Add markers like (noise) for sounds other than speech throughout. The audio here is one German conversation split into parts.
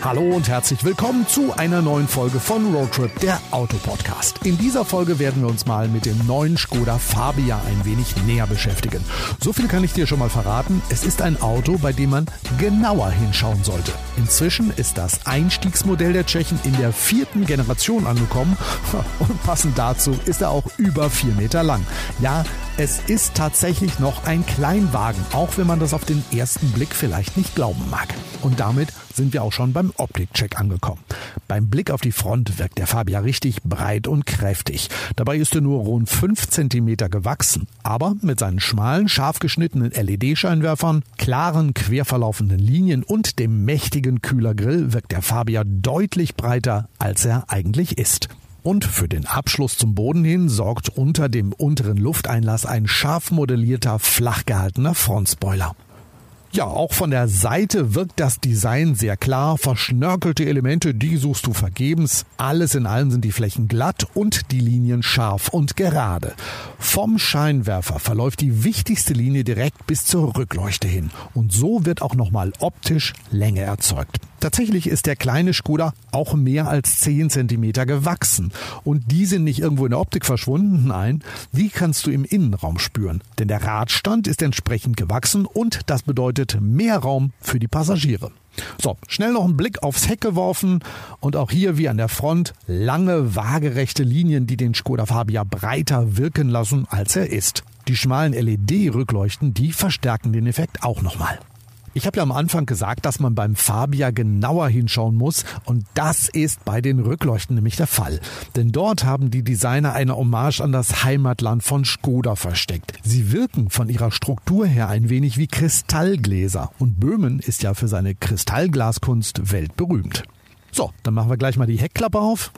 Hallo und herzlich willkommen zu einer neuen Folge von Roadtrip, der Autopodcast. In dieser Folge werden wir uns mal mit dem neuen Skoda Fabia ein wenig näher beschäftigen. So viel kann ich dir schon mal verraten. Es ist ein Auto, bei dem man genauer hinschauen sollte. Inzwischen ist das Einstiegsmodell der Tschechen in der vierten Generation angekommen (laughs) und passend dazu ist er auch über vier Meter lang. Ja, es ist tatsächlich noch ein Kleinwagen, auch wenn man das auf den ersten Blick vielleicht nicht glauben mag. Und damit sind wir auch schon beim Optikcheck angekommen. Beim Blick auf die Front wirkt der Fabia richtig breit und kräftig. Dabei ist er nur rund 5 cm gewachsen. Aber mit seinen schmalen, scharf geschnittenen LED-Scheinwerfern, klaren, quer verlaufenden Linien und dem mächtigen Kühlergrill wirkt der Fabia deutlich breiter, als er eigentlich ist. Und für den Abschluss zum Boden hin sorgt unter dem unteren Lufteinlass ein scharf modellierter, flach gehaltener Frontspoiler. Ja, auch von der Seite wirkt das Design sehr klar. Verschnörkelte Elemente, die suchst du vergebens. Alles in allem sind die Flächen glatt und die Linien scharf und gerade. Vom Scheinwerfer verläuft die wichtigste Linie direkt bis zur Rückleuchte hin. Und so wird auch nochmal optisch Länge erzeugt. Tatsächlich ist der kleine Skoda auch mehr als 10 cm gewachsen. Und die sind nicht irgendwo in der Optik verschwunden, nein, die kannst du im Innenraum spüren. Denn der Radstand ist entsprechend gewachsen und das bedeutet mehr Raum für die Passagiere. So, schnell noch einen Blick aufs Heck geworfen und auch hier wie an der Front lange waagerechte Linien, die den Skoda Fabia breiter wirken lassen, als er ist. Die schmalen LED-Rückleuchten, die verstärken den Effekt auch nochmal. Ich habe ja am Anfang gesagt, dass man beim Fabia genauer hinschauen muss und das ist bei den Rückleuchten nämlich der Fall. Denn dort haben die Designer eine Hommage an das Heimatland von Skoda versteckt. Sie wirken von ihrer Struktur her ein wenig wie Kristallgläser und Böhmen ist ja für seine Kristallglaskunst weltberühmt. So, dann machen wir gleich mal die Heckklappe auf.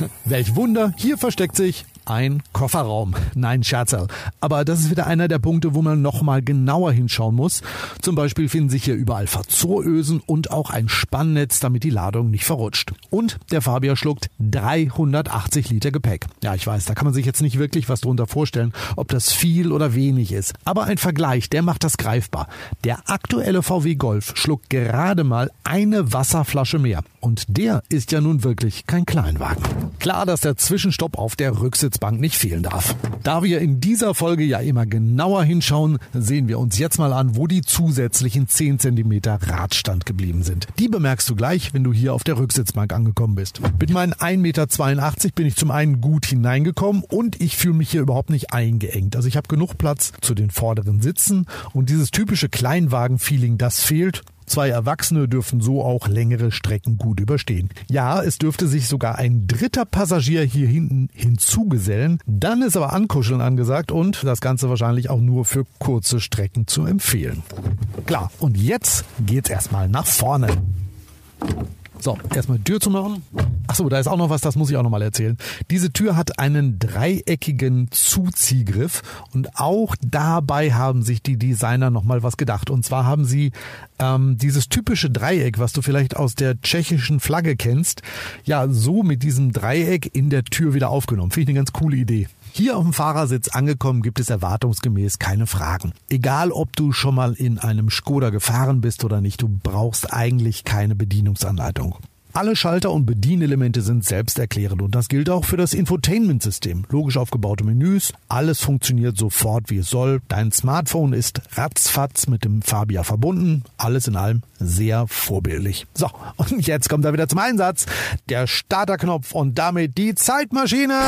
(laughs) Welch Wunder, hier versteckt sich ein Kofferraum. Nein, Scherzerl. Aber das ist wieder einer der Punkte, wo man nochmal genauer hinschauen muss. Zum Beispiel finden sich hier überall Verzurösen und auch ein Spannnetz, damit die Ladung nicht verrutscht. Und der Fabia schluckt 380 Liter Gepäck. Ja, ich weiß, da kann man sich jetzt nicht wirklich was drunter vorstellen, ob das viel oder wenig ist. Aber ein Vergleich, der macht das greifbar. Der aktuelle VW Golf schluckt gerade mal eine Wasserflasche mehr. Und der ist ja nun wirklich kein Kleinwagen. Klar, dass der Zwischenstopp auf der Rücksitzbank nicht fehlen darf. Da wir in dieser Folge ja immer genauer hinschauen, sehen wir uns jetzt mal an, wo die zusätzlichen 10 cm Radstand geblieben sind. Die bemerkst du gleich, wenn du hier auf der Rücksitzbank angekommen bist. Mit meinen 1,82 Meter bin ich zum einen gut hineingekommen und ich fühle mich hier überhaupt nicht eingeengt. Also ich habe genug Platz zu den vorderen Sitzen und dieses typische Kleinwagen-Feeling, das fehlt Zwei Erwachsene dürfen so auch längere Strecken gut überstehen. Ja, es dürfte sich sogar ein dritter Passagier hier hinten hinzugesellen. Dann ist aber Ankuscheln angesagt und das Ganze wahrscheinlich auch nur für kurze Strecken zu empfehlen. Klar, und jetzt geht's erstmal nach vorne. So, erstmal Tür zu machen. Achso, da ist auch noch was, das muss ich auch noch mal erzählen. Diese Tür hat einen dreieckigen Zuziehgriff und auch dabei haben sich die Designer noch mal was gedacht. Und zwar haben sie ähm, dieses typische Dreieck, was du vielleicht aus der tschechischen Flagge kennst, ja so mit diesem Dreieck in der Tür wieder aufgenommen. Finde ich eine ganz coole Idee. Hier auf dem Fahrersitz angekommen gibt es erwartungsgemäß keine Fragen. Egal ob du schon mal in einem Skoda gefahren bist oder nicht, du brauchst eigentlich keine Bedienungsanleitung. Alle Schalter und Bedienelemente sind selbsterklärend und das gilt auch für das Infotainment-System. Logisch aufgebaute Menüs, alles funktioniert sofort wie es soll. Dein Smartphone ist ratzfatz mit dem Fabia verbunden. Alles in allem sehr vorbildlich. So, und jetzt kommt er wieder zum Einsatz. Der Starterknopf und damit die Zeitmaschine.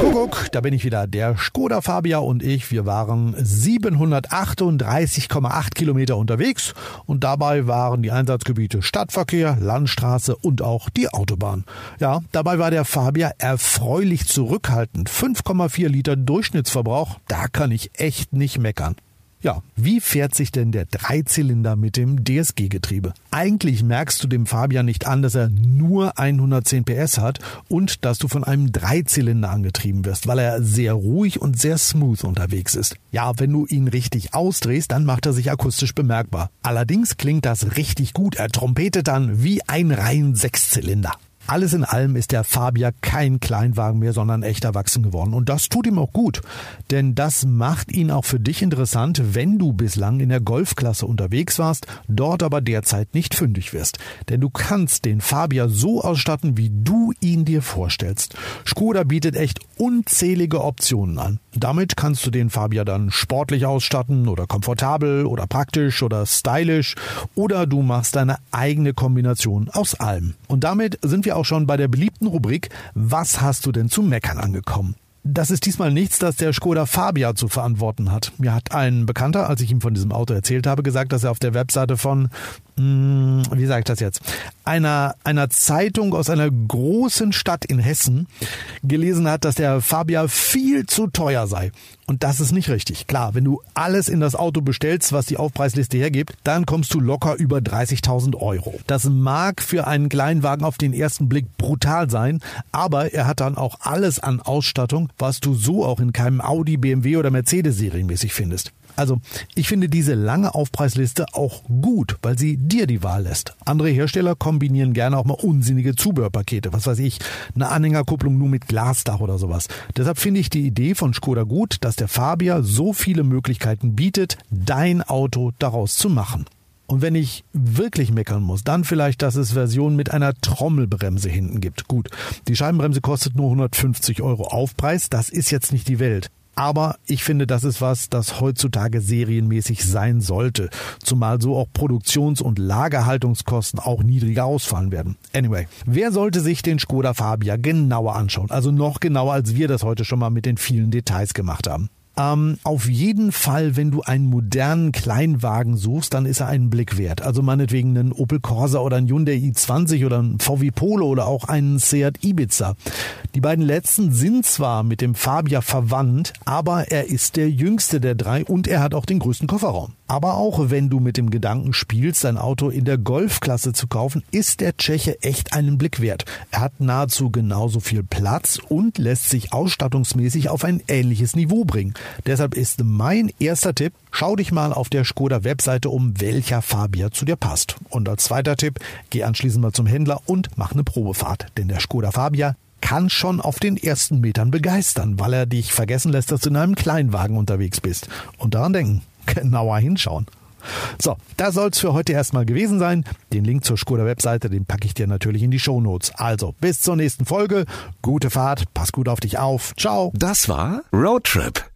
Kuckuck, da bin ich wieder. Der Skoda Fabia und ich, wir waren 738,8 Kilometer unterwegs und dabei waren die Einsatzgebiete Stadtverkehr, Landstraße und auch die Autobahn. Ja, dabei war der Fabia erfreulich zurückhaltend. 5,4 Liter Durchschnittsverbrauch, da kann ich echt nicht meckern. Ja, wie fährt sich denn der Dreizylinder mit dem DSG-Getriebe? Eigentlich merkst du dem Fabian nicht an, dass er nur 110 PS hat und dass du von einem Dreizylinder angetrieben wirst, weil er sehr ruhig und sehr smooth unterwegs ist. Ja, wenn du ihn richtig ausdrehst, dann macht er sich akustisch bemerkbar. Allerdings klingt das richtig gut. Er trompetet dann wie ein rein Sechszylinder. Alles in allem ist der Fabia kein Kleinwagen mehr, sondern echt erwachsen geworden. Und das tut ihm auch gut. Denn das macht ihn auch für dich interessant, wenn du bislang in der Golfklasse unterwegs warst, dort aber derzeit nicht fündig wirst. Denn du kannst den Fabia so ausstatten, wie du ihn dir vorstellst. Skoda bietet echt unzählige Optionen an. Damit kannst du den Fabia dann sportlich ausstatten oder komfortabel oder praktisch oder stylisch oder du machst deine eigene Kombination aus allem. Und damit sind wir auch schon bei der beliebten Rubrik Was hast du denn zu meckern angekommen? Das ist diesmal nichts, das der Skoda Fabia zu verantworten hat. Mir hat ein Bekannter, als ich ihm von diesem Auto erzählt habe, gesagt, dass er auf der Webseite von wie sage ich das jetzt, einer, einer Zeitung aus einer großen Stadt in Hessen gelesen hat, dass der Fabia viel zu teuer sei. Und das ist nicht richtig. Klar, wenn du alles in das Auto bestellst, was die Aufpreisliste hergibt, dann kommst du locker über 30.000 Euro. Das mag für einen Kleinwagen auf den ersten Blick brutal sein, aber er hat dann auch alles an Ausstattung, was du so auch in keinem Audi, BMW oder Mercedes serienmäßig findest. Also, ich finde diese lange Aufpreisliste auch gut, weil sie dir die Wahl lässt. Andere Hersteller kombinieren gerne auch mal unsinnige Zubehörpakete. Was weiß ich, eine Anhängerkupplung nur mit Glasdach oder sowas. Deshalb finde ich die Idee von Skoda gut, dass der Fabia so viele Möglichkeiten bietet, dein Auto daraus zu machen. Und wenn ich wirklich meckern muss, dann vielleicht, dass es Versionen mit einer Trommelbremse hinten gibt. Gut, die Scheibenbremse kostet nur 150 Euro Aufpreis, das ist jetzt nicht die Welt. Aber ich finde, das ist was, das heutzutage serienmäßig sein sollte. Zumal so auch Produktions- und Lagerhaltungskosten auch niedriger ausfallen werden. Anyway, wer sollte sich den Skoda Fabia genauer anschauen? Also noch genauer, als wir das heute schon mal mit den vielen Details gemacht haben. Ähm, auf jeden Fall, wenn du einen modernen Kleinwagen suchst, dann ist er einen Blick wert. Also meinetwegen einen Opel Corsa oder ein Hyundai i20 oder ein VW Polo oder auch einen Seat Ibiza. Die beiden letzten sind zwar mit dem Fabia verwandt, aber er ist der jüngste der drei und er hat auch den größten Kofferraum. Aber auch wenn du mit dem Gedanken spielst, ein Auto in der Golfklasse zu kaufen, ist der Tscheche echt einen Blick wert. Er hat nahezu genauso viel Platz und lässt sich ausstattungsmäßig auf ein ähnliches Niveau bringen. Deshalb ist mein erster Tipp, schau dich mal auf der Skoda Webseite um, welcher Fabia zu dir passt. Und als zweiter Tipp, geh anschließend mal zum Händler und mach eine Probefahrt, denn der Skoda Fabia kann schon auf den ersten Metern begeistern, weil er dich vergessen lässt, dass du in einem Kleinwagen unterwegs bist. Und daran denken, (laughs) genauer hinschauen. So, das soll's für heute erstmal gewesen sein. Den Link zur Skoda Webseite, den packe ich dir natürlich in die Show Notes. Also, bis zur nächsten Folge. Gute Fahrt, pass gut auf dich auf. Ciao. Das war Roadtrip,